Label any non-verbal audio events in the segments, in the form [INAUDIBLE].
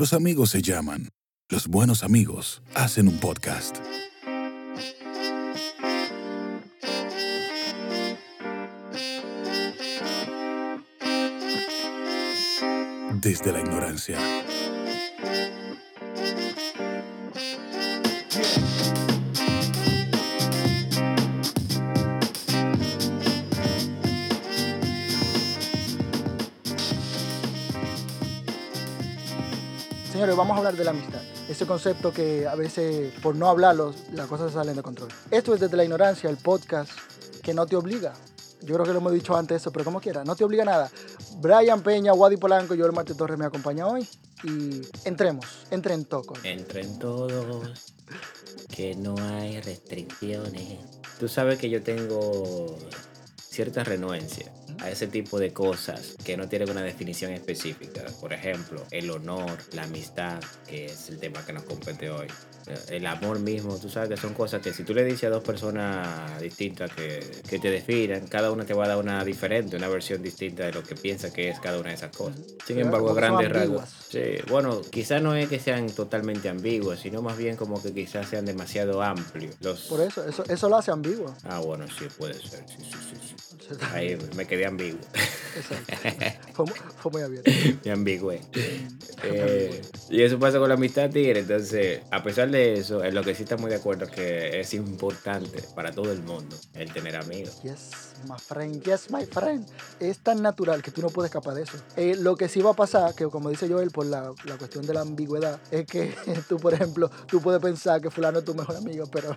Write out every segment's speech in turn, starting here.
Los amigos se llaman. Los buenos amigos hacen un podcast. Desde la ignorancia. Vamos a hablar de la amistad. Ese concepto que a veces, por no hablarlo, las cosas salen de control. Esto es desde la ignorancia, el podcast que no te obliga. Yo creo que lo hemos dicho antes eso, pero como quiera, no te obliga a nada. Brian Peña, Wadi Polanco y yo, el Martín Torres, me acompaña hoy. Y entremos, entren toco. Entren todos, que no hay restricciones. Tú sabes que yo tengo cierta renuencia a ese tipo de cosas que no tienen una definición específica. Por ejemplo, el honor, la amistad, que es el tema que nos compete hoy. El amor mismo, tú sabes que son cosas que si tú le dices a dos personas distintas que, que te definan, cada una te va a dar una diferente, una versión distinta de lo que piensa que es cada una de esas cosas. Sin embargo, a grandes rasgos. Sí, bueno, quizás no es que sean totalmente ambiguos, sino más bien como que quizás sean demasiado amplios. Los... Por eso, eso, eso lo hace ambiguo. Ah, bueno, sí, puede ser. Sí, sí, sí, sí. Ahí me quedé ambiguo. Exacto. Fue, mu- fue muy abierto. Me ambigüé. Eh, y eso pasa con la amistad tigre. Entonces, a pesar de eso, en lo que sí estamos de acuerdo es que es importante para todo el mundo el tener amigos. Yes, my friend, yes, my friend. Es tan natural que tú no puedes escapar de eso. Eh, lo que sí va a pasar, que como dice Joel, por la, la cuestión de la ambigüedad, es que [LAUGHS] tú, por ejemplo, tú puedes pensar que fulano es tu mejor amigo, pero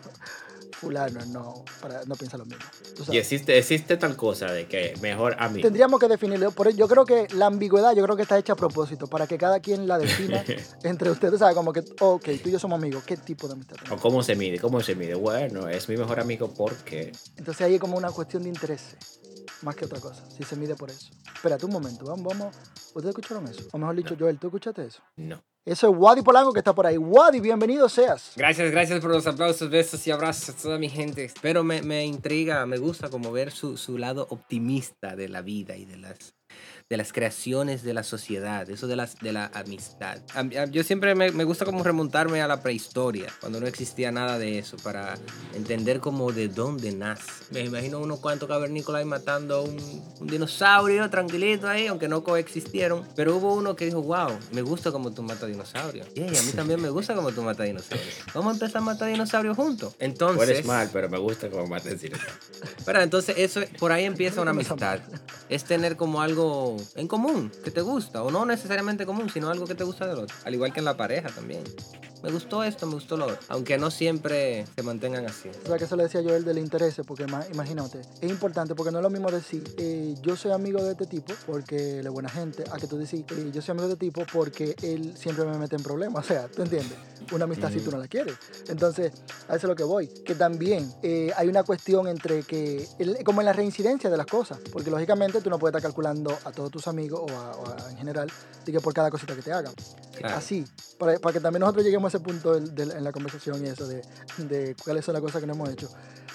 fulano no, para, no piensa lo mismo. Y existe, existe tal cosa de que mejor amigo. Tendríamos que definirlo. Por yo creo que la ambigüedad, yo creo que está hecha a propósito, para que cada quien la defina [LAUGHS] entre ustedes. ¿Sabes? Como que, ok, tú y yo somos amigos. ¿Qué tipo de amistad O cómo se mide, cómo se mide. Bueno, es mi mejor amigo porque. Entonces ahí es como una cuestión de interés, más que otra cosa, si se mide por eso. Espérate un momento, vamos, vamos. ¿Ustedes escucharon eso? O mejor dicho, Joel, ¿tú escuchaste eso? No. Eso es Wadi Polanco que está por ahí. Wadi, bienvenido seas. Gracias, gracias por los aplausos, besos y abrazos a toda mi gente. Pero me, me intriga, me gusta como ver su, su lado optimista de la vida y de las, de las creaciones de la sociedad, eso de, las, de la amistad. Yo siempre me, me gusta como remontarme a la prehistoria, cuando no existía nada de eso, para entender como de dónde nace. Me imagino unos cuantos cavernícolas ahí matando un, un dinosaurio tranquilito ahí, aunque no coexistieron. Pero hubo uno que dijo, wow, me gusta como tú matas dinosaurios. Y a mí [LAUGHS] también me gusta como tú matas dinosaurios. Vamos a empezar a matar dinosaurios juntos. Entonces, Puedes mal, pero me gusta como decir eso. pero entonces eso, por ahí empieza una amistad. Es tener como algo en común que te gusta, o no necesariamente común, sino algo que te gusta del otro. Al igual que en la pareja también. Me gustó esto, me gustó lo otro. Aunque no siempre se mantengan así. O sea, que eso le decía Joel del interés, porque ma- imagínate, es importante porque no es lo mismo decir, eh, yo soy amigo de este tipo porque él es buena gente, a que tú decís, eh, yo soy amigo de este tipo porque él siempre me mete en problemas. [LAUGHS] O sea, ¿tú entiendes? Una amistad si tú no la quieres. Entonces, a eso es lo que voy. Que también eh, hay una cuestión entre que, el- como en la reincidencia de las cosas, porque lógicamente tú no puedes estar calculando a todos tus amigos o, a- o a- en general, de que por cada cosita que te hagan. Claro. Así, para, para que también nosotros lleguemos a ese punto en la conversación y eso de, de cuáles son las cosas que no hemos hecho.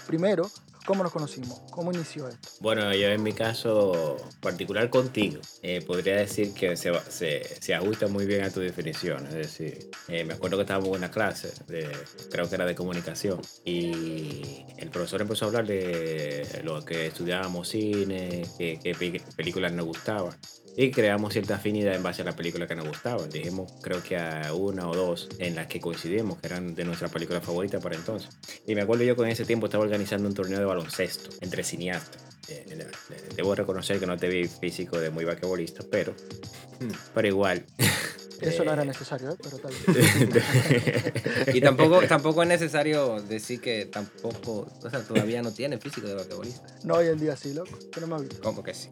Primero, ¿cómo nos conocimos? ¿Cómo inició esto? Bueno, yo en mi caso particular contigo, eh, podría decir que se, se, se ajusta muy bien a tu definición. Es decir, eh, me acuerdo que estábamos en una clase, de, creo que era de comunicación, y el profesor empezó a hablar de lo que estudiábamos cine, qué, qué pe- películas nos gustaban. Y creamos cierta afinidad en base a las películas que nos gustaban. Dijimos, creo que a una o dos en las que coincidimos, que eran de nuestras películas favoritas para entonces. Y me acuerdo yo que en ese tiempo estaba organizando un torneo de baloncesto entre cineastas. Eh, eh, eh, Debo reconocer que no te vi físico de muy basquetbolista, pero, pero igual. [LAUGHS] Eso no era necesario, ¿eh? pero tal [LAUGHS] vez. Y tampoco, tampoco es necesario decir que tampoco, o sea, todavía no tiene físico de basquetbolista. No hoy en día sí, loco. ¿Tú no me has visto? ¿Cómo que sí?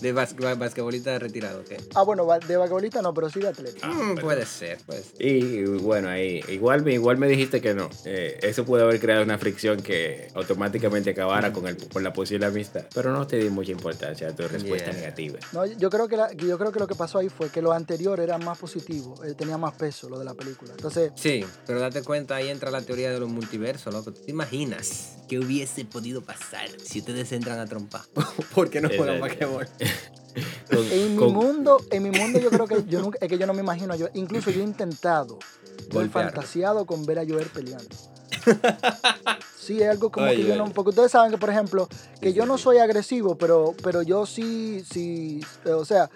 De bas- ba- basquetbolista retirado, ¿qué? Ah, bueno, de basquetbolista no, pero sí de atleta. Mm, puede ser, puede ser. Y bueno, ahí igual, me- igual me dijiste que no. Eh, eso puede haber creado una fricción que automáticamente acabara con, el, con la posible amistad. Pero no te di mucha importancia a tu respuesta Yeah. negativa. No, yo creo, que la- yo creo que lo que pasó ahí fue que lo anterior era más positivo, eh, tenía más peso lo de la película. Entonces, Sí, pero date cuenta, ahí entra la teoría de los multiversos, loco. ¿Tú te imaginas ¿Qué hubiese podido pasar si ustedes entran a trompar? [LAUGHS] ¿Por qué no juegan Exacto. basquetbol? [LAUGHS] Con- En mi con- mundo, en mi mundo yo creo que yo nunca, es que yo no me imagino a yo, incluso yo he intentado, [LAUGHS] yo he fantasiado con ver a Joel peleando. Sí, es algo como Ay, que yo no, porque ustedes saben que por ejemplo, que yo no soy agresivo, pero, pero yo sí, sí, eh, o sea,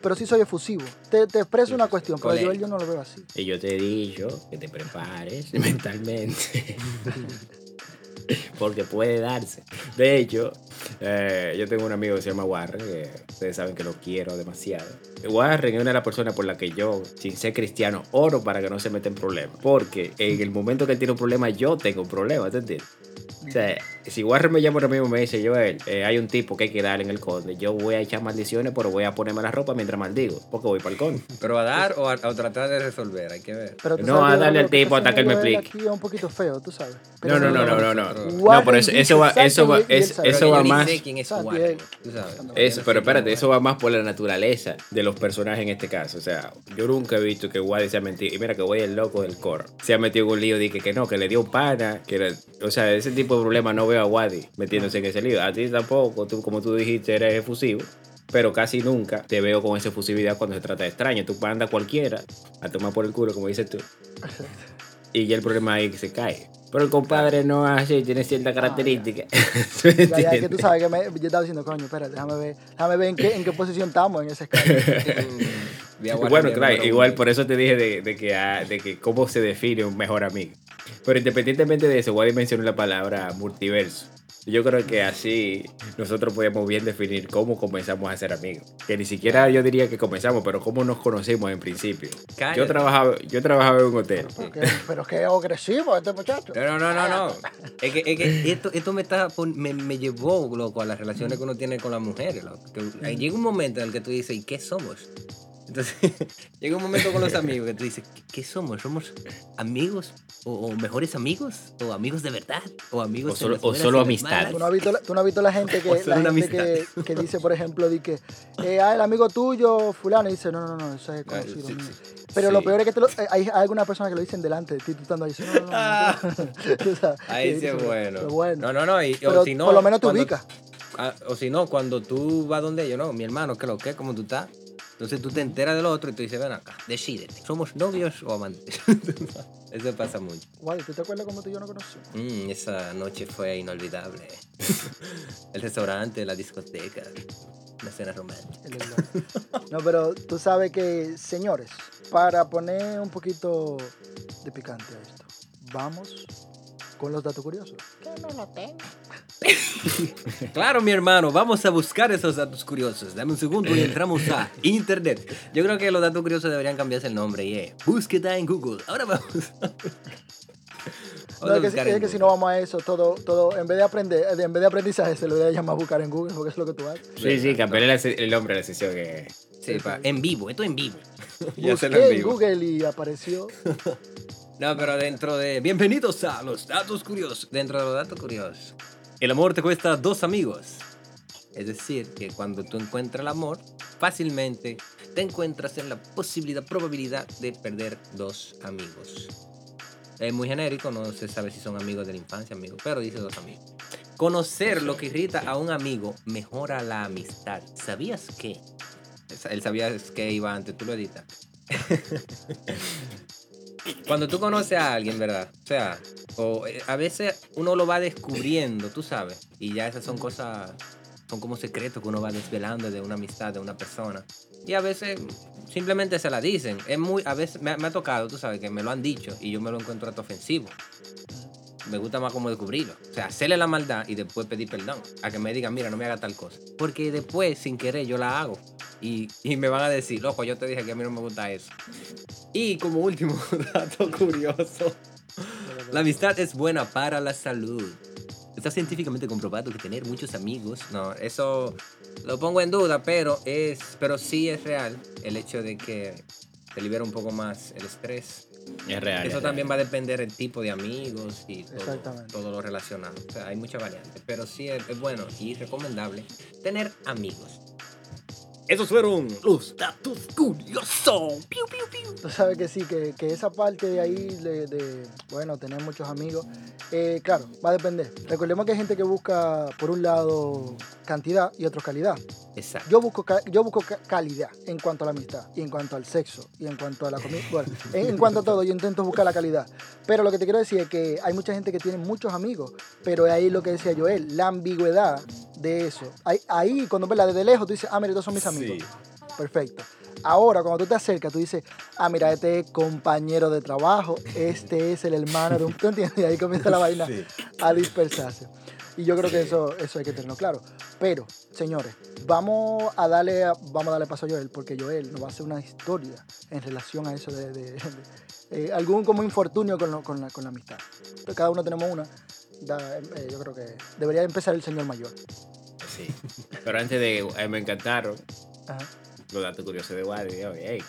pero sí soy efusivo. Te, te expreso Sí, una cuestión, pero Colérico. yo no lo veo así. Y yo te he dicho que te prepares mentalmente. [LAUGHS] Porque puede darse. De hecho, eh, yo tengo un amigo que se llama Warren, que ustedes saben que lo quiero demasiado. Warren es una de las personas por las que yo, sin ser cristiano, oro para que no se meta en problemas. Porque en el momento que él tiene un problema, yo tengo un problema, ¿te entiendes? O sea, si Warren me llama ahora mismo y me dice, Joel, eh, hay un tipo que hay que darle en el conde, yo voy a echar maldiciones, pero voy a ponerme la ropa mientras maldigo, porque voy para el conde. [LAUGHS] ¿Pero a dar o a, a tratar de resolver? Hay que ver. Pero No, sabes a darle al tipo hasta que él me explique. Aquí es un poquito feo, tú sabes. No, no, no, no, no, no. Nosotros- No, pero eso, eso va, eso va, Warren es- eso va más. sé quién es Santi, Warren, él. tú sabes. Eso, pero espérate, es eso va más por la naturaleza de los personajes en este caso. O sea, yo nunca he visto que se ha metido. Y mira que es el loco del coro. Se ha metido en un lío de que, que no, que le dio un pana. Que o sea, ese tipo de problemas no veo a Wadi metiéndose en ese lío. A ti tampoco, tú, como tú dijiste, eres efusivo. Pero casi nunca te veo con esa efusividad cuando se trata de extraño. Tú mandas a cualquiera a tomar por el culo, como dices tú. Y ya el problema ahí que se cae. Pero el compadre no es así, tiene cierta característica. ¿Tú Ya, ya, [LAUGHS] que entiendes? tú sabes que me, yo estaba diciendo, coño, espérate, déjame ver, déjame ver en qué, en qué posición estamos en ese escala. [LAUGHS] Bueno, claro, igual por eso te dije de, de que, ah, de que cómo se define un mejor amigo. Pero independientemente de eso, Wadi mencionó la palabra multiverso. Yo creo que así nosotros podemos bien definir cómo comenzamos a ser amigos. Que ni siquiera yo diría que comenzamos, pero cómo nos conocimos en principio. Cállate. Yo trabajaba, yo trabajaba en un hotel. Pero qué, pero qué agresivo este muchacho. No, no, no, no. Es que, es que esto, esto me, está, me, me llevó, loco, a las relaciones que uno tiene con las mujeres, loco. Que ahí llega un momento en el que tú dices, ¿y qué somos? Entonces, [LAUGHS] llega un momento con los [LAUGHS] amigos que tú dices, ¿qué, qué somos? ¿Somos amigos? O, o mejores amigos? ¿O amigos de verdad? ¿O amigos O solo- o solo amistad. Tú no has visto la, tú no has visto la gente que, [LAUGHS] la gente que, que dice, por ejemplo, di que, eh, ah, el amigo tuyo, fulano, y dice, no, no, no, ese es conocido sí, sí. Pero lo peor es que te lo- eh, hay, hay algunas personas que lo dicen delante de ti, tú estando ahí, no, no, no, sabes, Ahí sí es bueno. No, no, no. Y, Pero o si no, por lo menos te cuando- ubicas. Ah, o si no, cuando tú vas donde ellos, no, mi hermano, ¿qué lo que? ¿Cómo tú estás? Entonces tú te enteras del otro y tú dices, ven acá, decídete. ¿Somos novios o amantes? [LAUGHS] Eso pasa mucho. Guay, ¿tú te acuerdas cuando tú y yo no conocimos? Mm, esa noche fue inolvidable. [LAUGHS] El restaurante, la discoteca, una cena romántica. No, pero tú sabes que, señores, para poner un poquito de picante a esto, vamos con los datos curiosos. Que no lo tengo. [LAUGHS] Claro, mi hermano, vamos a buscar esos datos curiosos. Dame un segundo y entramos a internet. Yo creo que los datos curiosos deberían cambiarse el nombre y es búsqueda en Google. Ahora vamos. [LAUGHS] No, a es que, es que si Google. no vamos a eso, todo, todo, en vez de aprender, en vez de aprendizaje, se lo voy a llamar buscar en Google, porque es lo que tú haces. Sí, sí, cambiarle la se- el nombre a la sesión. Que... Sí, pa- en vivo, esto en vivo. [LAUGHS] Y hacerlo Busqué en en vivo. Google y apareció. No, pero dentro de. Bienvenidos a los datos curiosos. Dentro de los datos curiosos. El amor te cuesta dos amigos. Es decir, que cuando tú encuentras el amor, fácilmente te encuentras en la posibilidad, probabilidad de perder dos amigos. Es muy genérico, no se sabe si son amigos de la infancia, amigos, pero dice dos amigos. Conocer lo que irrita a un amigo mejora la amistad. ¿Sabías que? Él sabía que iba antes, tú lo editas. [LAUGHS] Cuando tú conoces a alguien, ¿verdad? O sea, eh, a veces uno lo va descubriendo, tú sabes, y ya esas son cosas, son como secretos que uno va desvelando de una amistad, de una persona. Y a veces simplemente se la dicen. Es muy, a veces me, me ha tocado, tú sabes, que me lo han dicho y yo me lo encuentro hasta ofensivo. Me gusta más como descubrirlo. O sea, hacerle la maldad y después pedir perdón. A que me digan, mira, no me haga tal cosa. Porque después, sin querer, yo la hago. Y, y me van a decir, loco, yo te dije que a mí no me gusta eso. Y como último [LAUGHS] dato curioso, la amistad es buena para la salud. Está científicamente comprobado que tener muchos amigos, no, eso lo pongo en duda, pero es, pero sí es real el hecho de que te libera un poco más el estrés. Es real. Eso es también real. va a depender del tipo de amigos y todo, todo lo relacionado. O sea, hay muchas variantes, pero sí es, es bueno y recomendable tener amigos. Esos fueron los datos curiosos. Piu, piu, piu. Tú sabes que sí, que, que esa parte de ahí, de, de, bueno, tener muchos amigos, eh, claro, va a depender. Recordemos que hay gente que busca, por un lado, cantidad y otro calidad. Exacto. Yo busco, yo busco ca- calidad en cuanto a la amistad, y en cuanto al sexo, y en cuanto a la comida. Bueno, en, en cuanto a todo, yo intento buscar la calidad. Pero lo que te quiero decir es que hay mucha gente que tiene muchos amigos, pero ahí lo que decía Joel, la ambigüedad de eso. Ahí, ahí cuando ves la desde lejos, tú dices, ah, mira, estos son mis amigos. Perfecto. Ahora, cuando tú te acercas, tú dices, ah, mira, este es compañero de trabajo, este es el hermano de un... ¿Tú entiendes? Y ahí comienza la vaina a dispersarse. Y yo creo que eso, eso hay que tenerlo claro. Pero, señores, vamos a darle, a- vamos a darle paso a Joel, porque Joel nos va a hacer una historia en relación a eso de, de- de- eh, algún como infortunio con, lo- con la, con la amistad. Pero cada uno tenemos una. Da- eh, yo creo que debería empezar el señor mayor. Sí. Pero antes de. eh, me encantaron Ajá. Los datos curiosos de Wadi. Oye, ey.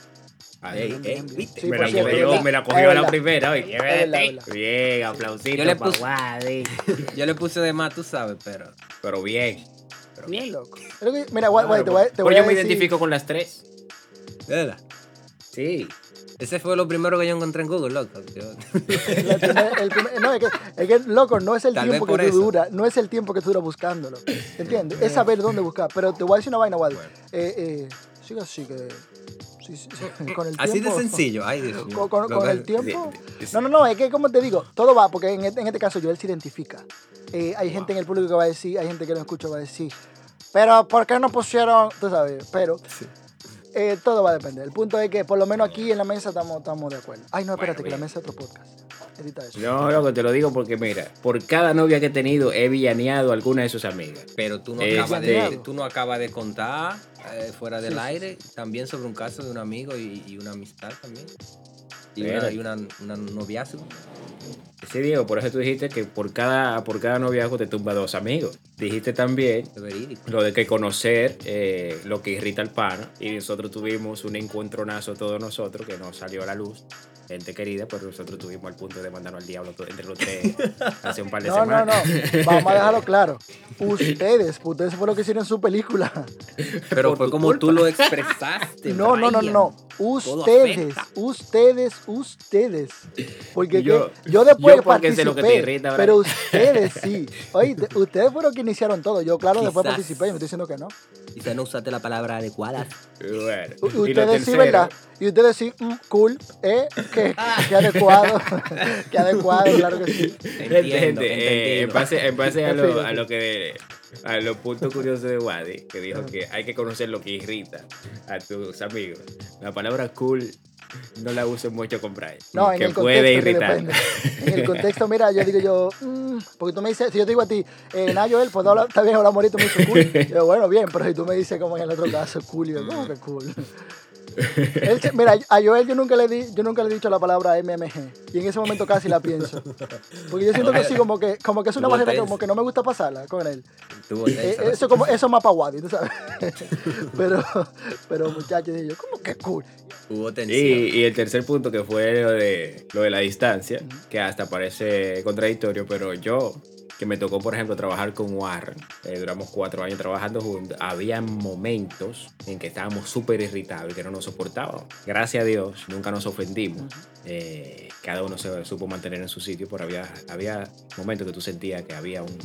Ahí, Ey, Bien, ey, bien, bien. ¿viste? Sí, me, la cierto, cogió, me la cogió a la primera. Oye, bien, aplausito Yo le para puse- Wadi. [LAUGHS] Yo le puse de más, tú sabes, pero. Pero bien. Pero Bien loco. Mira, guay, guay, te voy, a- te Pero voy yo a me decir- identifico con las tres. ¿Verdad? Sí. Ese fue lo primero que yo encontré en Google, loco. Yo- [LAUGHS] primer- el primer- no, es que, es que, loco, no es el Tal tiempo que tú dura, no es el tiempo que tú duras buscándolo. ¿Entiendes? Es saber dónde buscar. Pero te voy a decir una vaina, Wadi. Bueno. Eh, eh, sigue así que. sí, sí, sí, [LAUGHS] con el Así de sencillo. Ay, Dios mío. Con, el tiempo. sí, sí. No, no, no, es que como te digo, todo va, porque en este, en este caso Joel se identifica. Eh, hay gente en el público que va a decir, hay gente que lo escucha que va a decir, pero ¿por qué no pusieron? Tú sabes, pero eh, todo va a depender. El punto es que por lo menos aquí en la mesa estamos, estamos de acuerdo. Ay, no, espérate, que la mesa es otro podcast. Edita eso. No, loco, te lo digo porque mira, por cada novia que he tenido he villaneado a alguna de sus amigas. Pero tú no, Este- acabas de, tú no acabas de contar eh, fuera del aire también sobre un caso de un amigo y, y una amistad también. Y una, Espérate. y una, una noviazgo. Sí, Diego, por eso tú dijiste que por cada, por cada noviazgo te tumba dos amigos. Dijiste también lo de que conocer eh, lo que irrita al pana. Y nosotros tuvimos un encuentronazo todos nosotros que nos salió a la luz. Gente querida, pero nosotros tuvimos al punto de mandarnos al diablo entre los tres [LAUGHS] hace un par de No, no, semanas. no. Vamos a dejarlo claro. Ustedes, ustedes fue lo que hicieron en su película. Pero Por fue como culpa. tú lo expresaste. No, no, no, Brian. no. Ustedes, ustedes, ustedes. Porque Yo- yo, yo después yo porque sé lo que te participé, irrita, pero Brian. ustedes sí. Oye, te- ustedes fueron que iniciaron todo. Yo, claro, después Quizás. participé. y me estoy diciendo que no. Quizá no usaste la palabra adecuada. Bueno, y Ustedes sí, ¿verdad? Y ustedes sí, mm, cool, eh, que, que adecuado, [LAUGHS] que adecuado, claro que sí. Gente, Entiendo, gente, eh, en base, en base a, En lo, en a lo que a los puntos curiosos de Wadi, que dijo que hay que conocer lo que irrita a tus amigos. La palabra cool no la uso mucho con Brian. No, en que el puede irritar. En el contexto, mira, yo digo yo, mm, porque tú me dices, si yo te digo a ti, eh, nada, Joel, pues hablar, está bien, hablar morito, me dice cool. [LAUGHS] Yo, bueno, bien, pero si tú me dices como en el otro caso, cool, y yo, ¿cómo que cool? [LAUGHS] Él mira, a Joel yo nunca, le di, yo nunca le he dicho la palabra MMG y en ese momento casi la pienso. Porque yo siento que sí, como que, como que es una barrera tenso. como que no me gusta pasarla con él. Eh, tensa, eso como eso es más pa' Wadi, tú sabes. [LAUGHS] pero, pero muchachos, y yo, ¿cómo que cool? Hubo tensión. Y, y el tercer punto que fue lo de, lo de la distancia, que hasta parece contradictorio, pero yo, que me tocó, por ejemplo, trabajar con Warren, eh, duramos cuatro años trabajando juntos, había momentos en que estábamos súper irritados y que no nos soportábamos. Gracias a Dios, nunca nos ofendimos. Eh, cada uno se supo mantener en su sitio, pero había, había momentos que tú sentías que había un,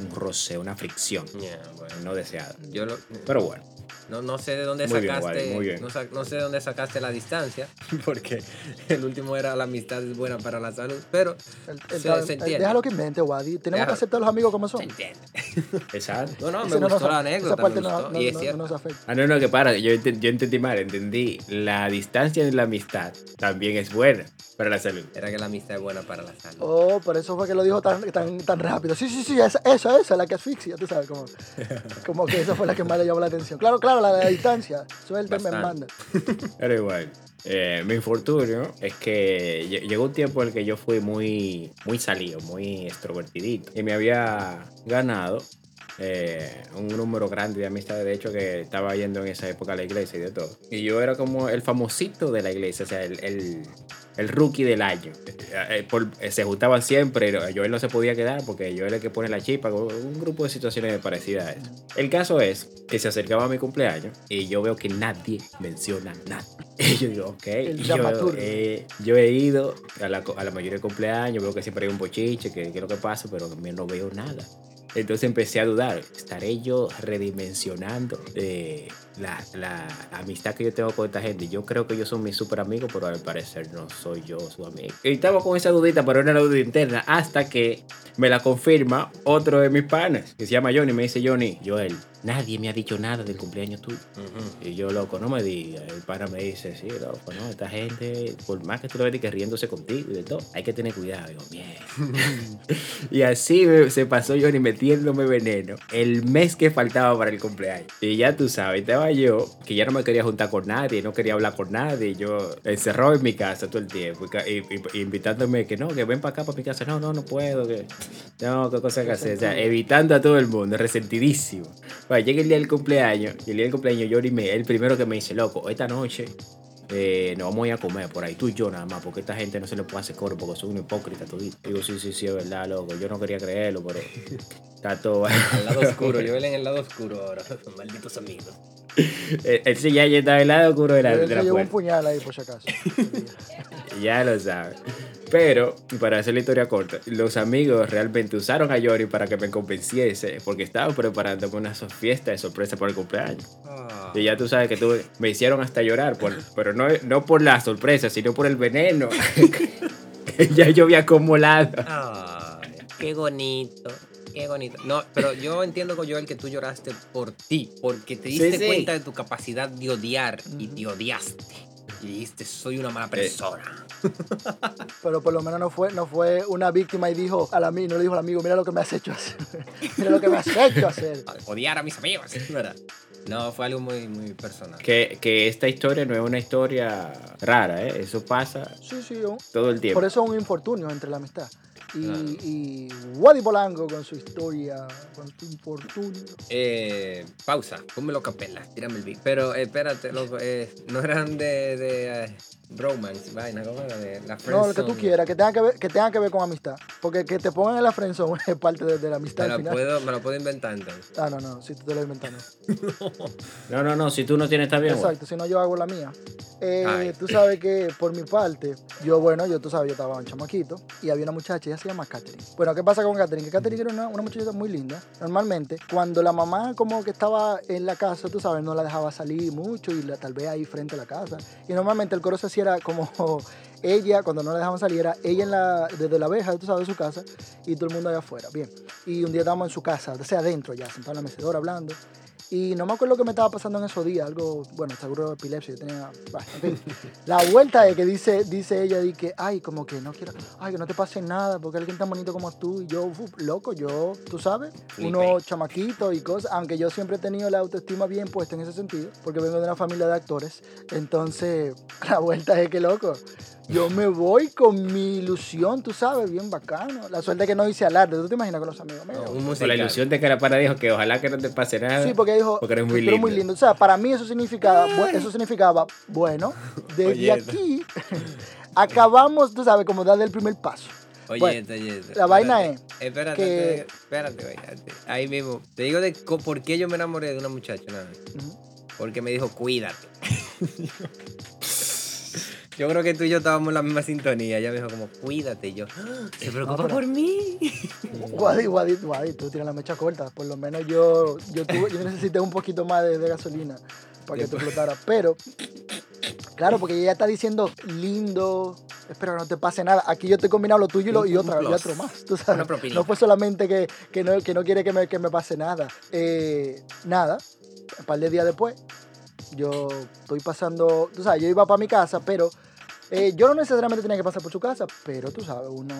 un roce, una fricción Yeah, bueno. no deseada. Yo lo- Pero bueno, no, no sé de dónde Muy bien, sacaste Wally, bien. No, no sé de dónde sacaste la distancia [LAUGHS] porque el último era la amistad es buena para la salud pero El- el- Se- el- se entiende. déjalo que invente, Wadi. Tenemos Déjalo. que aceptar a los amigos como son. se entiende [LAUGHS] exacto. no no Ese me no gustó nos- la anécdota Esa parte me no, gustó, no- y es no- cierto no nos afecta. Ah, no, no, que para, yo, ent- yo entendí mal, entendí. La distancia en la amistad también es buena para la salud. era que la amistad es buena para la salud Oh, por eso fue que lo dijo tan, tan, tan rápido. Sí, sí, sí, esa, esa, esa, la que asfixia, tú sabes, como, como que esa fue la que más le llamó la atención. Claro, claro, la de la distancia. Suelta, me manda. Pero igual, eh, mi infortunio es que lle- llegó un tiempo en el que yo fui muy, muy salido, muy extrovertidito. Y me había ganado eh, un número grande de amistades, de hecho, que estaba yendo en esa época a la iglesia y de todo. Y yo era como el famosito de la iglesia, o sea, el, el, el rookie del año. Eh, eh, por- eh, se juntaban siempre, no, Joel no se podía quedar porque Joel es el que pone la chipa, un grupo de situaciones parecidas a eso. El caso es que se acercaba a mi cumpleaños y yo veo que nadie menciona nada. [LAUGHS] Y yo digo, ok, El y yo, eh, yo he ido a la, a la mayoría de cumpleaños, veo que siempre hay un bochiche, que, que es lo que pasa, pero también no veo nada. Entonces empecé a dudar, ¿estaré yo redimensionando eh, la, la amistad que yo tengo con esta gente? Yo creo que ellos son mis super amigos, pero al parecer no soy yo su amigo. Y estaba con esa dudita, pero era una duda interna, hasta que me la confirma otro de mis panas, que se llama Johnny, me dice Johnny, Joel, nadie me ha dicho nada del cumpleaños tuyo. Y yo, loco, no me digas. El pana me dice, sí, loco, no, esta gente, por más que tú lo que riéndose contigo y de todo, hay que tener cuidado. Digo, bien. [LAUGHS] y así me- se pasó Johnny metiéndome veneno el mes que faltaba para el cumpleaños. Y ya tú sabes, estaba yo, que ya no me quería juntar con nadie, no quería hablar con nadie. Yo encerrado en mi casa todo el tiempo, y y- invitándome que no, que ven para acá, para mi casa. No, no, no puedo, que no, qué cosa que hacer. O sea, evitando a todo el mundo, resentidísimo. Bueno, llega el día del cumpleaños, y el día del cumpleaños Johnny me, el primero que me dice, loco, esta noche eh, nos vamos a ir a comer por ahí, tú y yo nada más, porque esta gente no se le puede hacer coro porque son un hipócrita todito. Digo, sí, sí, sí, es verdad, loco. Yo no quería creerlo, pero está todo. [LAUGHS] Al lado [LAUGHS] oscuro, yo en el lado oscuro ahora. [LAUGHS] Malditos amigos. Él él sí ya está el lado oscuro de la, de la llevó un puerta. puñal ahí, por si acaso. [LAUGHS] Ya lo sabes. Pero, para hacer la historia corta, los amigos realmente usaron a Yori para que me convenciese, porque estaban preparándome una fiesta de sorpresa por el cumpleaños. Ah. Y ya tú sabes que tú, me hicieron hasta llorar, por- pero no, no por la sorpresa, sino por el veneno [LAUGHS] que ya yo había acumulado. Ay, qué bonito. Qué bonito. No, pero yo entiendo con Joel que tú lloraste por ti, porque te diste sí. cuenta de tu capacidad de odiar y te odiaste. Y dijiste, soy una mala persona. [LAUGHS] Pero por lo menos no fue, no fue una víctima y dijo al amigo, no le dijo al amigo, mira lo que me has hecho hacer. [LAUGHS] mira lo que me has hecho hacer. [LAUGHS] Odiar a mis amigos, ¿verdad? No, fue algo muy, muy personal. Que, que esta historia no es una historia rara, ¿eh? Eso pasa Sí, sí, todo el tiempo. por eso es un infortunio entre la amistad. Y, Claro. y Wadi Polanco con su historia, con su infortunio. Eh, pausa, pónmelo capela, tírame el beat. Pero espérate, loco, eh, no eran de, de eh, bromance, vaina, ¿cómo era? De la No, lo que tú quieras, que tenga que ver, que tenga que ver con amistad. Porque que te pongan en la friendzone [LAUGHS] es parte de, de la amistad Me al lo, final. puedo, me lo puedo inventar entonces. Ah, no, no, si tú te lo inventas, no. [LAUGHS] No, no, no, si tú no tienes, está bien. Exacto, si no yo hago la mía. Eh, tú sabes que por mi parte, yo, bueno, yo tú sabes, yo estaba un chamaquito y había una muchacha, ella se llama Katherine. Bueno, ¿qué pasa con Katherine? Que Katherine era una, una muchachita muy linda. Normalmente, cuando la mamá como que estaba en la casa, tú sabes, no la dejaba salir mucho y la, tal vez ahí frente a la casa. Y normalmente el coro se era como [LAUGHS] ella, cuando no la dejaban salir, era ella desde la abeja, de su casa y todo el mundo allá afuera. Bien. Y un día estábamos en su casa, o sea, adentro ya, sentado en la mecedora hablando. Y no me acuerdo qué me estaba pasando en esos días, algo, bueno, seguro de epilepsia, yo tenía, en fin. La vuelta es que dice, dice ella, di que, ay, como que no quiero, ay, que no te pase nada, porque alguien tan bonito como tú, y yo, uf, loco, yo, tú sabes, uno chamaquito y cosas, aunque yo siempre he tenido la autoestima bien puesta en ese sentido, porque vengo de una familia de actores, entonces, [LAUGHS] la vuelta es que, loco, yo me voy con mi ilusión, tú sabes, bien bacano. La suerte es que no hice alarde, ¿tú te imaginas con los amigos míos? No, Con la ilusión de que la pana dijo que ojalá que no te pase nada. Sí, porque dijo, Porque eres muy "Tú eres muy lindo". lindo. O sea, para mí eso significaba, eso significaba, bueno, desde Oye, aquí [LAUGHS] acabamos, tú sabes, como darle el primer paso. Oye, Bueno, este, oye, la vaina espérate, Espérate, que- espérate, espérate. Ahí mismo. Te digo de co- por qué yo me enamoré de una muchacha una vez. Porque me dijo, cuídate. [LAUGHS] yo creo que tú y yo estábamos en la misma sintonía. Ella me dijo como, cuídate. Y yo, "Ah, ¿se preocupa por mí? [LAUGHS] Guadi, Guadi, Guadi, tú tienes la mecha corta. Por lo menos yo, yo, tuve- yo necesité un poquito más de, de gasolina para que te explotara. Pero, claro, porque ella está diciendo lindo, espero que no te pase nada. Aquí yo estoy combinando lo tuyo y, lo- y otra, y otro más. Tú sabes. No fue solamente que, que, no, que no quiere que me, que me pase nada. Eh, nada, un par de días después, yo estoy pasando, tú sabes, yo iba para mi casa, pero eh, yo no necesariamente tenía que pasar por su casa, pero tú sabes, uno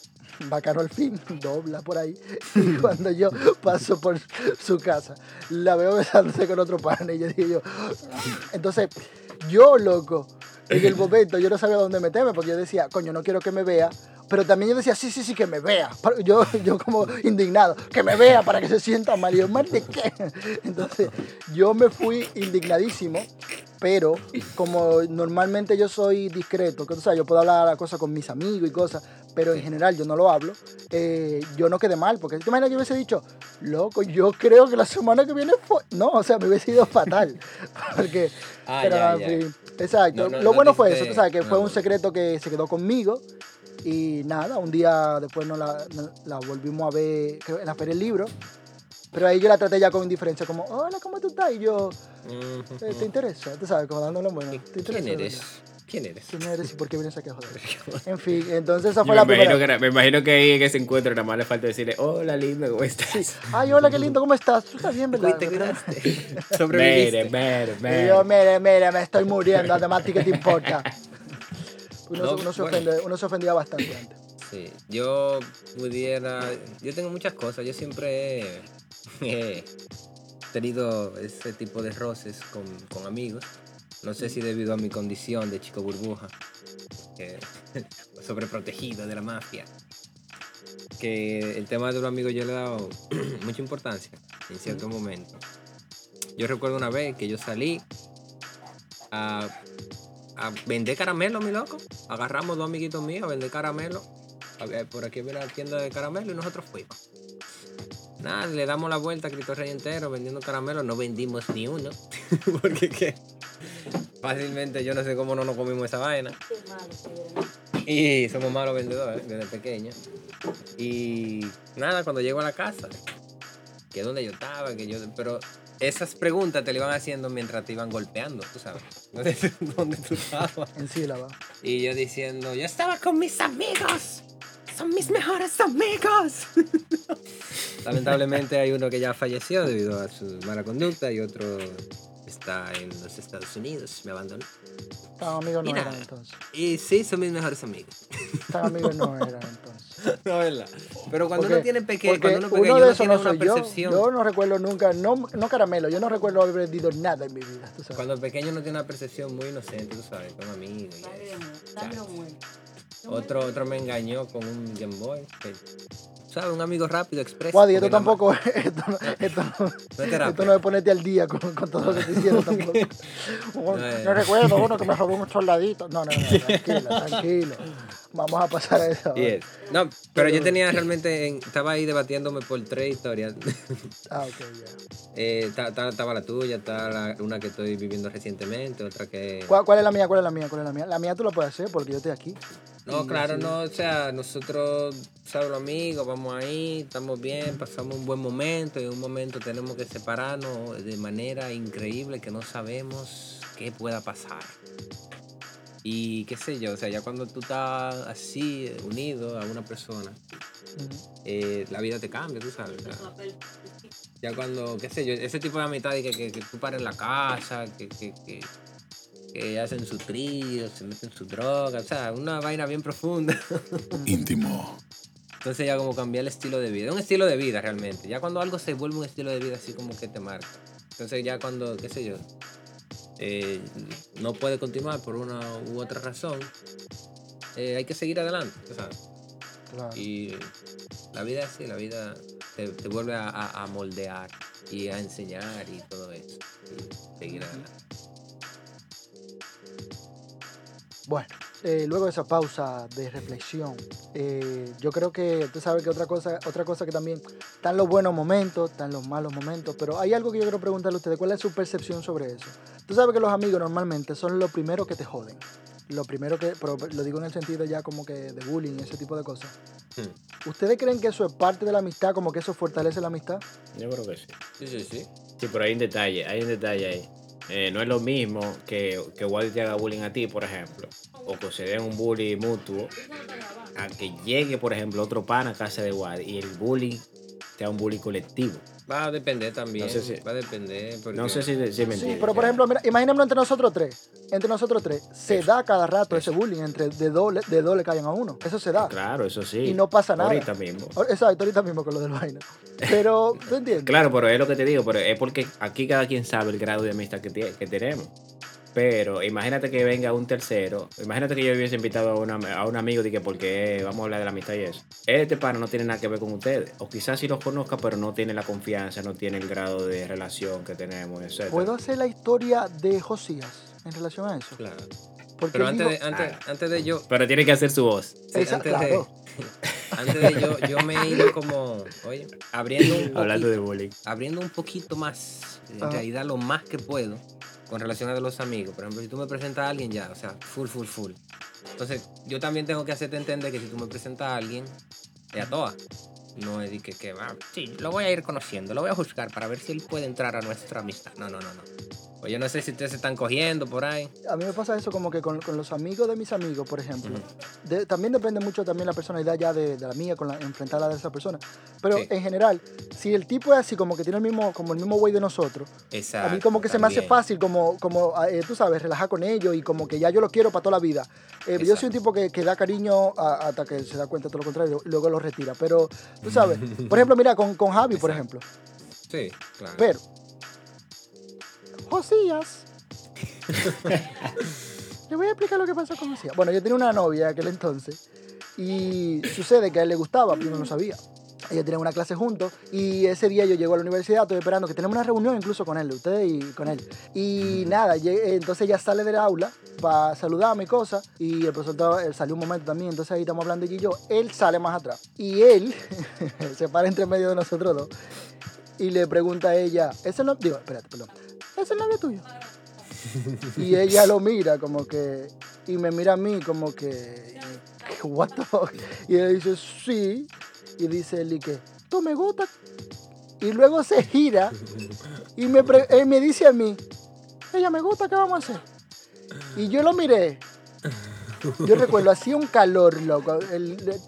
[LAUGHS] bacano al fin, [LAUGHS] dobla por ahí. [LAUGHS] Y cuando yo paso por su casa, la veo besándose con otro pan y yo digo yo, entonces yo, loco, en el momento yo no sabía dónde meterme porque yo decía, coño, no quiero que me vea. Pero también yo decía, sí, sí, sí, que me vea. Yo, yo como indignado, que me vea para que se sienta mal. Y yo, ¿mal de qué? Entonces, yo me fui indignadísimo pero como normalmente yo soy discreto, que, o sea, yo puedo hablar la cosa con mis amigos y cosas, pero en general yo no lo hablo, eh, yo no quedé mal, porque imaginas que yo hubiese dicho, loco, yo creo que la semana que viene fue... No, o sea, me hubiese ido fatal, [LAUGHS] porque... Ah, pero, ya, en ya. exacto, No, no, lo no bueno fue eso, tú sabes, que fue un secreto que se quedó conmigo, y nada, un día después nos la, nos la volvimos a ver en la Feria del Libro, pero ahí yo la traté ya con indiferencia, como, hola, ¿cómo tú estás? Y yo, eh, ¿te interesa? Tú sabes, como dándole bueno, ¿te interesa? ¿Quién eres? ¿Quién eres? ¿Quién eres y por qué vienes aquí a joder? [LAUGHS] En fin, entonces esa fue me, la imagino primera. que, me imagino que ahí en ese encuentro nada más le falta decirle, hola lindo, ¿cómo estás? Ay, hola, qué lindo, ¿cómo estás? Tú estás bien, ¿verdad? Te [LAUGHS] Sobreviviste. mere, Y mere. yo, mire, mire, me estoy muriendo, además, ¿a ti qué te importa? Uno, No, se- uno se bueno. ofende- uno se ofendía bastante antes. Sí, yo pudiera. Yo tengo muchas cosas. Yo siempre he, [LAUGHS] he tenido ese tipo de roces con, con amigos. No sé si debido a mi condición de chico burbuja, que [LAUGHS] sobreprotegido de la mafia. Que el tema de los amigos yo le he dado [CLEARS THROAT] mucha importancia en cierto momento. Yo recuerdo una vez que yo salí a, a vender caramelo, mi loco. Agarramos dos amiguitos míos a vender caramelo. Por aquí había la tienda de caramelo y nosotros fuimos. Nada, le damos la vuelta a Cristo Rey entero vendiendo caramelo. No vendimos ni uno. [LAUGHS] Porque qué. Fácilmente yo no sé cómo no nos comimos esa vaina. Y somos malos vendedores desde pequeños. Y nada, cuando llego a la casa, que es donde yo estaba, que yo. Pero esas preguntas te le iban haciendo mientras te iban golpeando, tú sabes. [LAUGHS] [LAUGHS] ¿Dónde tú estabas? En sílaba. Y yo diciendo, yo estaba con mis amigos. Son mis mejores amigos. [LAUGHS] Lamentablemente hay uno que ya falleció debido a su mala conducta y otro está en los Estados Unidos, me abandonó. Tan amigos no eran entonces. Y sí, son mis mejores amigos. Tan amigos no [LAUGHS] eran entonces. No, ¿verdad? Pero cuando Porque- uno tiene pequeño, cuando uno pequeño, uno de uno tiene no una soy yo. percepción. Yo no recuerdo nunca, no, no caramelo, yo no recuerdo haber vendido nada en mi vida. tú sabes. Cuando pequeño uno tiene una percepción muy inocente, tú sabes, con amigos. Dale dale muerte. Otro, otro me engañó con un Game Boy. que, ¿Sabes? Un amigo rápido, expreso. Guadi, esto tampoco, esto no, esto no, No es terapia. esto no es ponerte al día con, con todo lo que te hicieron tampoco. [LAUGHS] No, No, no recuerdo uno que me robó un soldadito. No, no, no, tranquilo, tranquilo. Vamos a pasar a eso. Yes. No, pero yo tenía realmente, en- estaba ahí debatiéndome por tres historias. [LAUGHS] Ah, ok, ya. Eh, ta- ta- estaba la tuya, está la- una que estoy viviendo recientemente, otra que... ¿Cuál, cuál es la mía? ¿Cuál es la mía? ¿Cuál es la mía? La mía tú la puedes hacer porque yo estoy aquí. No, Y claro, así- no, o sea, nosotros, ¿sabes? Los amigos, vamos ahí, estamos bien, pasamos un buen momento y en un momento tenemos que separarnos de manera increíble que no sabemos qué pueda pasar. Y qué sé yo, o sea, ya cuando tú estás así, unido a una persona, eh, la vida te cambia, tú sabes. ya cuando, qué sé yo, ese tipo de amistad de que, que, que tú pares en la casa, que, que, que, que hacen su trío, se meten su droga, o sea, una vaina bien profunda. [LAUGHS] íntimo, Entonces ya como cambiar el estilo de vida. Es un estilo de vida realmente. Ya cuando algo se vuelve un estilo de vida así como que te marca. Entonces ya cuando, qué sé yo, eh, no puede continuar por una u otra razón, eh, hay que seguir adelante. sabes. Claro. Y la vida es así, la vida te, te vuelve a, a- a moldear y a enseñar y todo eso. Y seguir adelante. Bueno, eh, luego de esa pausa de reflexión, eh, yo creo que tú sabes que otra cosa, otra cosa que también están los buenos momentos, están los malos momentos, pero hay algo que yo quiero preguntarle a ustedes, ¿cuál es su percepción sobre eso? Tú sabes que los amigos normalmente son los primeros que te joden. Lo primero que, pero lo digo en el sentido ya como que de bullying ese tipo de cosas. Hmm. ¿Ustedes creen que eso es parte de la amistad, como que eso fortalece la amistad? Yo creo que sí. Sí, sí, sí. Sí, pero hay un detalle, hay un detalle ahí. Eh, no es lo mismo que, que Wally te haga bullying a ti, por ejemplo, o que se den un bullying mutuo, a que llegue, por ejemplo, otro pan a casa de Wally y el bullying sea un bullying colectivo. Va a depender también. No sé si- Va a depender. Porque... No sé si, si me Sí, entiendes, pero o por ejemplo, mira, imaginémonos entre nosotros tres. Entre nosotros tres, se da cada rato ese bullying, entre de dos, le- de dos le caen a uno. Eso se da. Claro, eso sí. Y no pasa nada. Ahorita mismo. Exacto, ahorita mismo con lo del vaina. [LAUGHS] Pero, ¿tú entiendes? Claro, pero es lo que te digo, pero es porque aquí cada quien sabe el grado de amistad que, que tenemos. Pero imagínate que venga un tercero, imagínate que yo hubiese invitado a, una- a un amigo de que porque vamos a hablar de la amistad y eso. Este pana no tiene nada que ver con ustedes. O quizás sí los conozca, pero no tiene la confianza, no tiene el grado de relación que tenemos, etc. ¿Puedo hacer la historia de Josías? en relación a eso. Claro. Porque Pero antes de, antes, antes de yo, Pero tiene que hacer su voz. sí, Esa- antes, claro. de, [LAUGHS] antes de yo, yo me he ido como, oye, abriendo un [LAUGHS] Hablando de poquito, bullying. abriendo un poquito más, en realidad lo más que puedo, con relación a de los amigos. Por ejemplo, si tú me presentas a alguien ya, o sea, full, full, full. Entonces, yo también tengo que hacerte entender que si tú me presentas a alguien, es a toa. No es de que, que ah, sí, lo voy a ir conociendo, lo voy a juzgar para ver si él puede entrar a nuestra amistad. No, no, no, no. Pues yo no sé si ustedes se están cogiendo por ahí. A mí me pasa eso como que con, con los amigos de mis amigos, por ejemplo. Ujú. De- también depende mucho también la personalidad ya de, de la mía con la enfrentada de esa persona. Pero Sí. en general, si el tipo es así como que tiene el mismo como el mismo güey de nosotros, Exacto. a mí como que se me hace también. fácil como como eh, tú sabes, relajar con ellos y como que ya yo lo quiero para toda la vida. Eh, yo soy un tipo que, que da cariño a- hasta que se da cuenta de todo lo contrario y luego lo retira. Pero tú sabes, por ejemplo, mira con, con Javi, por Exacto. ejemplo. Sí, claro. Pero Josías. [LAUGHS] Le voy a explicar lo que pasó con Josías. Bueno, yo tenía una novia en aquel entonces y sucede que a él le gustaba, pero no lo sabía. Ellos tenían una clase juntos y ese día yo llego a la universidad, estoy esperando que tenemos una reunión incluso con él, ustedes y con él. Y nada, entonces ella sale del aula para saludarme y cosas y el profesor él salió un momento también, entonces ahí estamos hablando ella y yo, él sale más atrás y él [LAUGHS] se para entre medio de nosotros dos y le pregunta a ella, ¿es el novio? Digo, espérate, perdón. ¿Es el novio tuyo? [LAUGHS] y ella lo mira como que, y me mira a mí como que, [LAUGHS] what the fuck? Y ella dice, sí. Y dice él, y que, tú me gusta. Y luego se gira y me, pre- él me dice a mí, ella me gusta, ¿qué vamos a hacer? Y yo lo miré. Yo recuerdo, hacía un calor, loco.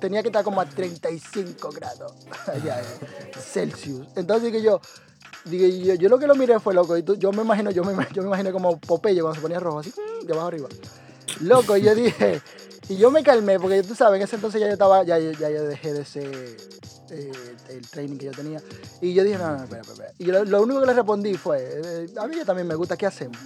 Tenía que estar como a 35 grados [LAUGHS] allá, eh, Celsius. Entonces dije yo, dije yo, yo lo que lo miré fue loco. Y tú- yo me imagino, yo me, yo me imagino como Popeye cuando se ponía rojo, así, mm, de abajo arriba. Loco, y yo dije, y yo me calmé, porque tú sabes, en ese entonces ya yo estaba, ya, ya yo dejé de ese, eh, el training que yo tenía. Y yo dije, no, no, espera, espera. espera. Y lo, lo único que le respondí fue, eh, a mí también me gusta, ¿qué hacemos?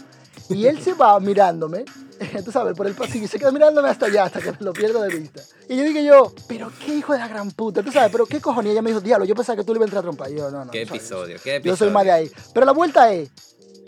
Y él se va mirándome, [LAUGHS] tú sabes, por el pasillo, y se queda mirándome hasta allá, hasta que lo pierdo de vista. Y yo dije yo, pero qué hijo de la gran puta, tú sabes, pero qué cojones. Y ella me dijo, diablo, yo pensaba que tú le ibas a entrar a trompar. Y yo, no, no. ¿Qué soy- episodio? ¿Qué episodio? Yo soy más de ahí. Pero la vuelta es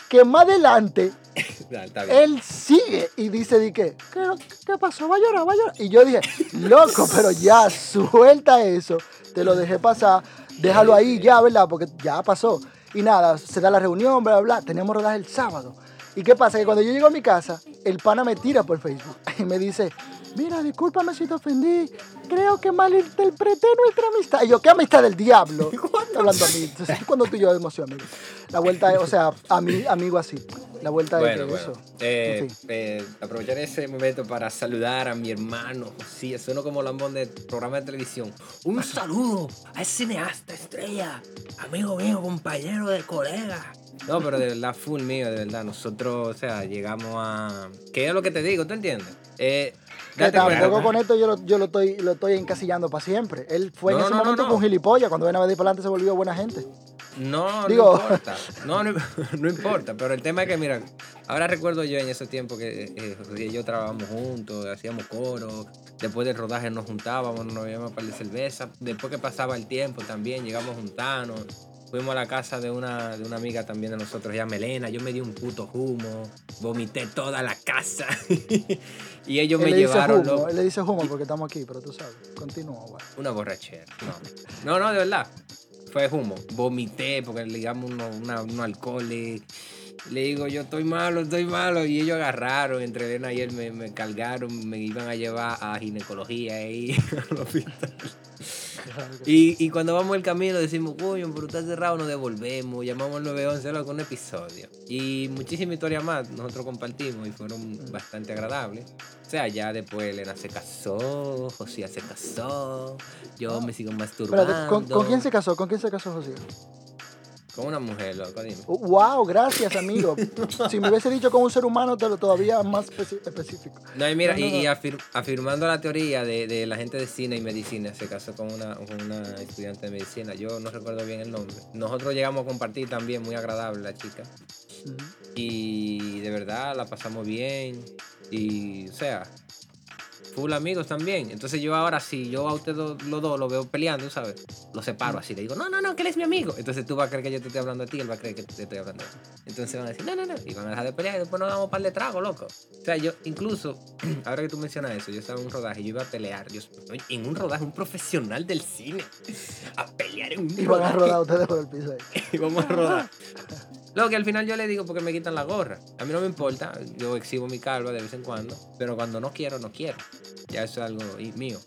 que más adelante [LAUGHS] él sigue y dice, di que, ¿qué, qué pasó? Va a llorar, va a llorar. Y yo dije, [LAUGHS] loco, pero ya, suelta eso. Te lo dejé pasar, déjalo ahí ya, ¿verdad? Porque ya pasó. Y nada, se da la reunión, bla, bla, bla. Teníamos rodaje el sábado. ¿Y qué pasa? Que cuando yo llego a mi casa, el pana me tira por Facebook [LAUGHS] y me dice, mira, discúlpame si te ofendí. Creo que malinterpreté nuestra amistad. Y yo, ¿qué amistad del diablo? [LAUGHS] Está hablando a mí. Entonces, cuando tú y yo hemos sido amigos. La vuelta es, o sea, ami- amigo así. La vuelta Bueno, es bueno. eso. Eh, En fin. eh, aprovechar ese momento para saludar a mi hermano. Sí, sueno como lambón de programa de televisión. Un saludo a ese cineasta estrella, amigo mío, compañero de colega. No, pero de verdad, full mío, de verdad. Nosotros, o sea, llegamos a. ¿Qué es lo que te digo? ¿Tú entiendes? Eh, Que tampoco con esto yo lo, yo lo estoy, lo estoy encasillando para siempre. Él fue en ese no, momento no. con gilipollas. Cuando ven a ver para adelante se volvió buena gente. No, Digo- no importa. No, no, [LAUGHS] no importa. Pero el tema es que, mira, ahora recuerdo yo en ese tiempo que eh, José y yo trabajábamos juntos, hacíamos coro. Después del rodaje nos juntábamos, nos bebíamos un par de cerveza. Después que pasaba el tiempo también, llegamos a juntarnos. Fuimos a la casa de una, de una amiga también de nosotros, ya Melena. Yo me di un puto humo, vomité toda la casa. [LAUGHS] y ellos él me le dice llevaron humo, loco. él le dice humo porque estamos aquí, pero tú sabes. Continúa, güey. Una borrachera. No. no, no, de verdad. Fue humo. Vomité porque le digamos uno, una, uno alcohol. y le digo, yo estoy malo, estoy malo. Y ellos agarraron, entre Elena y él me, me cargaron, me iban a llevar a ginecología ahí [LAUGHS] al hospital. Y, [LAUGHS] y cuando vamos el camino decimos, coño, pero está cerrado, nos devolvemos, llamamos al 911, algo con un episodio. Y muchísimas historias más nosotros compartimos y fueron bastante agradables. O sea, ya después Elena se casó, José se casó, yo me sigo masturbando. Espérate, ¿con, con quién se casó? ¿Con quién se casó José? Con una mujer, loco, dime. Uh, Wow, gracias, amigo. [LAUGHS] si me hubiese dicho con un ser humano, te lo todavía más específico. No, y mira, No, no, y, afir- afirmando la teoría de, de la gente de cine y medicina, se casó con una, con una estudiante de medicina, yo no recuerdo bien el nombre. Nosotros llegamos a compartir también, muy agradable la chica. Y de verdad la pasamos bien. Y, o sea, full amigos también. Entonces yo ahora si yo a ustedes los dos lo veo peleando, ¿sabes? Lo separo así, le digo, no, no, no, que él es mi amigo. Entonces tú vas a creer que yo te estoy hablando a ti, él va a creer que te estoy hablando a ti. Entonces van a decir, no, no, no, y van a dejar de pelear y después nos damos un par de tragos, loco. O sea, yo incluso, [CLEARS THROAT] ahora que tú mencionas eso, yo estaba en un rodaje, yo iba a pelear, yo, en un rodaje, un profesional del cine, a pelear en un Y van a rodaje. rodar ustedes por el piso ahí. [LAUGHS] y vamos a rodar. [LAUGHS] Lo que al final yo le digo porque me quitan la gorra. A mí no me importa, yo exhibo mi calva de vez en cuando, pero cuando no quiero, no quiero. Ya eso es algo mío.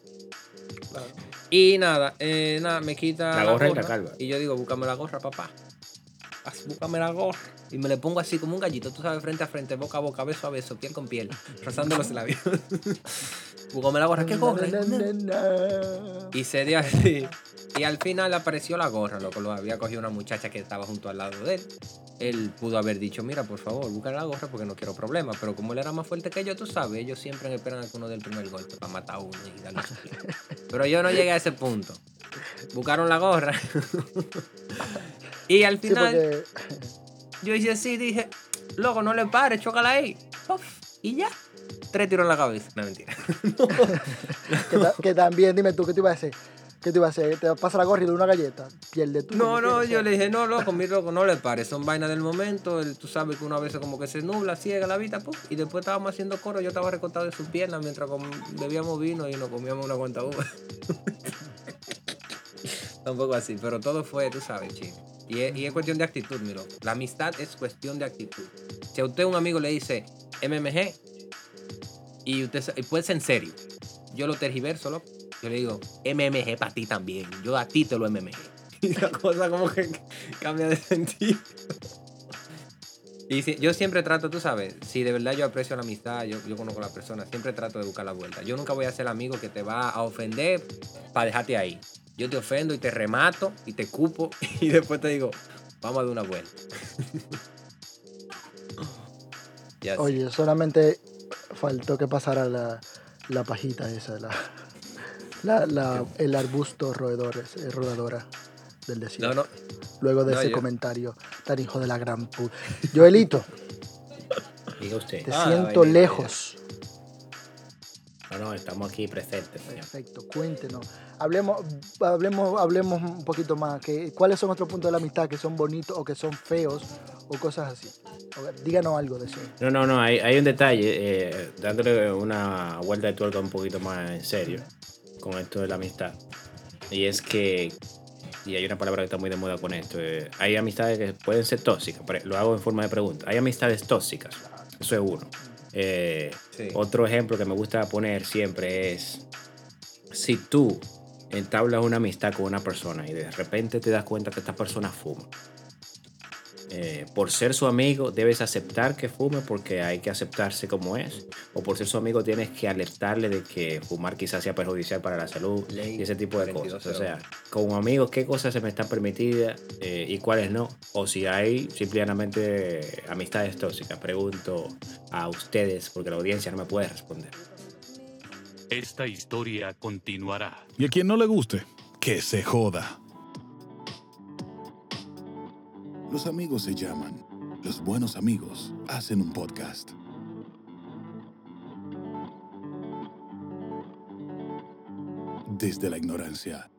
Claro. Y nada, eh, nada, me quita La gorra y la calva. Y yo digo, búscame la gorra, papá. Búscame la gorra. Y me le pongo así como un gallito, tú sabes, frente a frente, boca a boca, beso a beso, piel con piel, [LAUGHS] rozando los labios. [LAUGHS] búscame la gorra, ¿qué gorra? Y se dio así. Y al final apareció la gorra, loco. Lo había cogido una muchacha que estaba junto al lado de él. Él pudo haber dicho, mira, por favor, busca la gorra porque no quiero problemas. Pero como él era más fuerte que yo, tú sabes, ellos siempre esperan a que uno dé el primer golpe para matar a uno y darle. Pero yo no llegué a ese punto. Buscaron la gorra. [LAUGHS] y al Sí, final porque [LAUGHS] yo hice así, dije, loco, no le pares, chócala ahí. Puff, y ya. Tres tiros en la cabeza. No, mentira. [LAUGHS] que, ta- que también, dime tú, ¿qué te iba a hacer? ¿Qué te iba a hacer? ¿Te pasa la doy una galleta? Pierde tú. No, no, yo le dije, no, loco, mi loco, no le pares, son vainas del momento, el- tú sabes que una vez como que se nubla, ciega la vista, puf, y después estábamos haciendo coro, yo estaba recortado de sus piernas mientras bebíamos vino y nos comíamos una cuanta uva. [LAUGHS] Tampoco así, pero todo fue, tú sabes, chico. Y es, y es cuestión de actitud, mi loco. La amistad es cuestión de actitud. Si a usted un amigo le dice MMG y usted y puede ser en serio, yo lo tergiverso, loco. Yo le digo, MMG para ti también. Yo a ti te lo MMG. [LAUGHS] Y la cosa como que cambia de sentido. Y si- yo siempre trato, tú sabes, si de verdad yo aprecio la amistad, yo, yo conozco a la persona, siempre trato de buscar la vuelta. Yo nunca voy a ser amigo que te va a ofender para dejarte ahí. Yo te ofendo y te remato y te cupo [LAUGHS] y después te digo, vamos a dar una vuelta. [LAUGHS] Oye, solamente faltó que pasara la, la pajita esa, la, la, la- el arbusto roedor, eh, rodadora del desierto. No, no, Luego de no, ese yo- comentario tan hijo de la gran puta. Joelito, [LAUGHS] Diga usted. te Ah, siento lejos. No, no, estamos aquí presentes. señor. Perfecto, cuéntenos. Hablemos, hablemos, hablemos un poquito más. Que, ¿Cuáles son otros puntos de la amistad que son bonitos o que son feos o cosas así? Díganos algo de eso. No, no, no, hay, hay un detalle, eh, dándole una vuelta de tuerca un poquito más en serio con esto de la amistad. Y es que, y hay una palabra que está muy de moda con esto, eh, hay amistades que pueden ser tóxicas, pero lo hago en forma de pregunta. Hay amistades tóxicas, eso es uno. Eh, Otro ejemplo que me gusta poner siempre es, si tú entablas una amistad con una persona y de repente te das cuenta que esta persona fuma, eh, por ser su amigo debes aceptar que fume porque hay que aceptarse como es. O por ser su amigo tienes que alertarle de que fumar quizás sea perjudicial para la salud Ley y ese tipo de 42 cosas. O sea, como amigo, qué cosas se me están permitidas eh, y cuáles no. O si hay simplemente amistades tóxicas. Pregunto a ustedes porque la audiencia no me puede responder. Esta historia continuará. Y a quien no le guste, que se joda. Los amigos se llaman. Los buenos amigos hacen un podcast. Desde la ignorancia